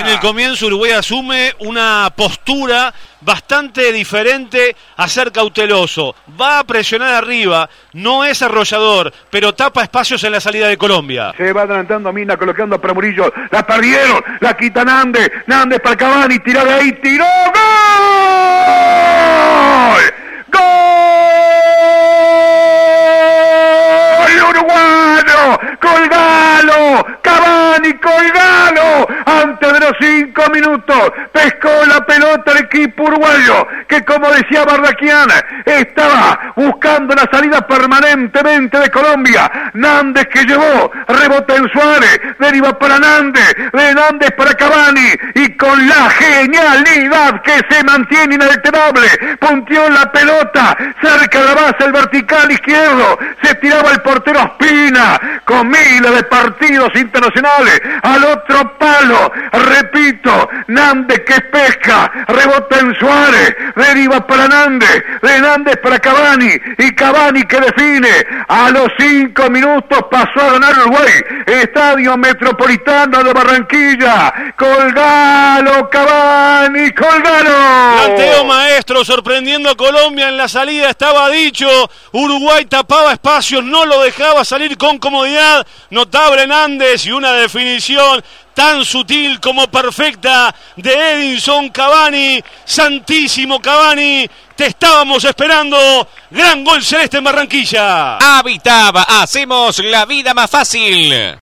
En el comienzo Uruguay asume una postura bastante diferente a ser cauteloso. Va a presionar arriba, no es arrollador, pero tapa espacios en la salida de Colombia. Se va adelantando a Mina, colocando para Murillo. La perdieron, la quita Nández. Nández para Cavani, tira de ahí, tiró. ¡Gol! ¡Gol! ¡Uruguayo! ¡Colgalo! ¡Cavani, colgalo! Antes de los cinco minutos, pescó la pelota el equipo uruguayo, que como decía Barraquiana, estaba buscando la salida permanentemente de Colombia. Nández que llevó, rebota en Suárez, deriva para Nández, de Nández para Cavani, y con la genialidad que se mantiene inalterable, punteó la pelota cerca de la base, el vertical izquierdo, se tiraba el portero Espina, con miles de partidos internacionales, al otro palo, repito, Nández que pesca, rebota en Suárez, deriva para Nández, de Nández para Cavani, y Cavani que define, a los cinco minutos pasó a ganar Uruguay, Estadio Metropolitano de Barranquilla, colgalo Cavani, colgalo. Planteo maestro, sorprendiendo a Colombia en la salida, estaba dicho, Uruguay tapaba espacios, no lo dejaba salir con comodidad, notable Nández y una definición tan sutil como perfecta de Edinson Cavani, santísimo Cavani, te estábamos esperando, gran gol celeste en Barranquilla. Habitaba, hacemos la vida más fácil.